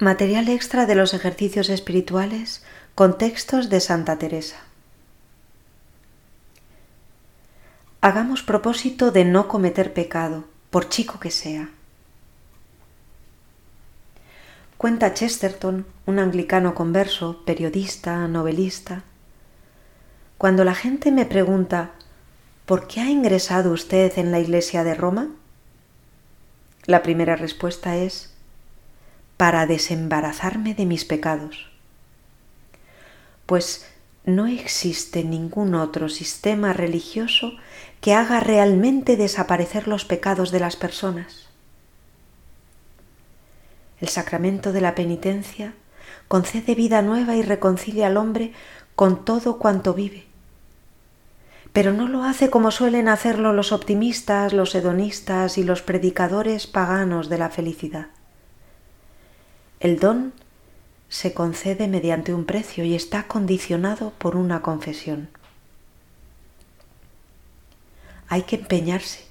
Material extra de los ejercicios espirituales con textos de Santa Teresa. Hagamos propósito de no cometer pecado, por chico que sea. Cuenta Chesterton, un anglicano converso, periodista, novelista. Cuando la gente me pregunta ¿por qué ha ingresado usted en la Iglesia de Roma? La primera respuesta es para desembarazarme de mis pecados. Pues no existe ningún otro sistema religioso que haga realmente desaparecer los pecados de las personas. El sacramento de la penitencia concede vida nueva y reconcilia al hombre con todo cuanto vive. Pero no lo hace como suelen hacerlo los optimistas, los hedonistas y los predicadores paganos de la felicidad. El don se concede mediante un precio y está condicionado por una confesión. Hay que empeñarse,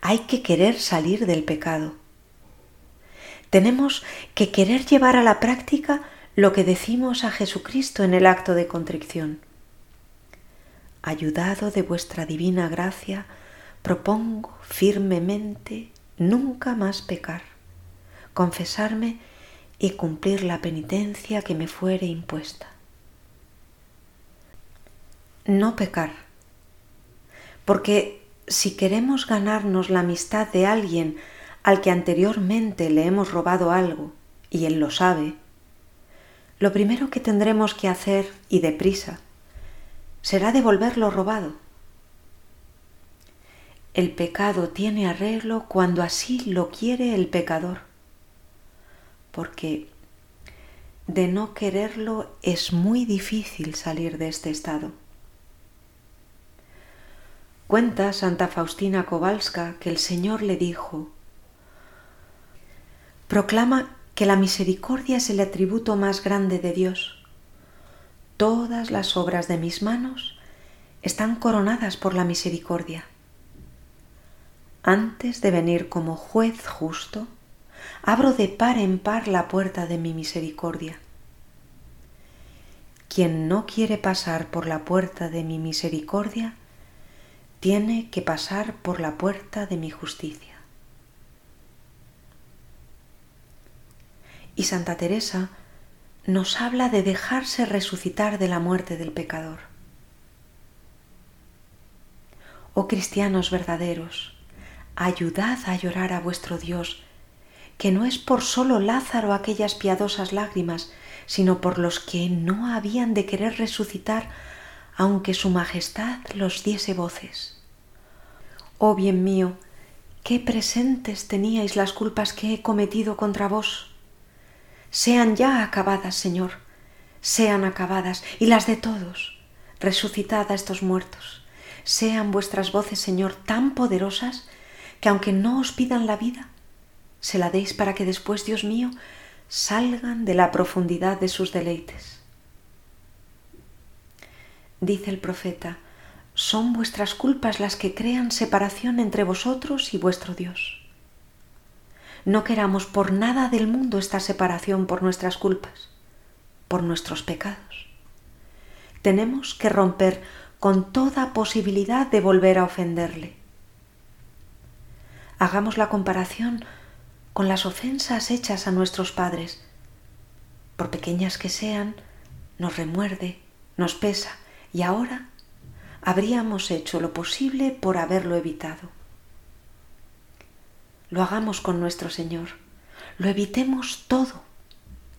hay que querer salir del pecado. Tenemos que querer llevar a la práctica lo que decimos a Jesucristo en el acto de contrición. Ayudado de vuestra divina gracia, propongo firmemente nunca más pecar, confesarme y cumplir la penitencia que me fuere impuesta. No pecar. Porque si queremos ganarnos la amistad de alguien al que anteriormente le hemos robado algo, y él lo sabe, lo primero que tendremos que hacer, y deprisa, será devolver lo robado. El pecado tiene arreglo cuando así lo quiere el pecador porque de no quererlo es muy difícil salir de este estado. Cuenta Santa Faustina Kowalska que el Señor le dijo, proclama que la misericordia es el atributo más grande de Dios. Todas las obras de mis manos están coronadas por la misericordia. Antes de venir como juez justo, abro de par en par la puerta de mi misericordia. Quien no quiere pasar por la puerta de mi misericordia, tiene que pasar por la puerta de mi justicia. Y Santa Teresa nos habla de dejarse resucitar de la muerte del pecador. Oh cristianos verdaderos, ayudad a llorar a vuestro Dios que no es por solo Lázaro aquellas piadosas lágrimas, sino por los que no habían de querer resucitar, aunque su majestad los diese voces. Oh bien mío, qué presentes teníais las culpas que he cometido contra vos. Sean ya acabadas, Señor, sean acabadas, y las de todos. Resucitad a estos muertos. Sean vuestras voces, Señor, tan poderosas que aunque no os pidan la vida, se la deis para que después, Dios mío, salgan de la profundidad de sus deleites. Dice el profeta, son vuestras culpas las que crean separación entre vosotros y vuestro Dios. No queramos por nada del mundo esta separación por nuestras culpas, por nuestros pecados. Tenemos que romper con toda posibilidad de volver a ofenderle. Hagamos la comparación con las ofensas hechas a nuestros padres. Por pequeñas que sean, nos remuerde, nos pesa y ahora habríamos hecho lo posible por haberlo evitado. Lo hagamos con nuestro Señor, lo evitemos todo,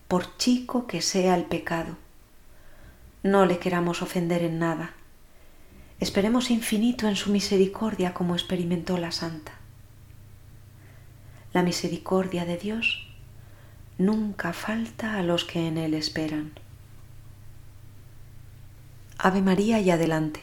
por chico que sea el pecado. No le queramos ofender en nada. Esperemos infinito en su misericordia como experimentó la Santa la misericordia de Dios nunca falta a los que en Él esperan. Ave María y adelante.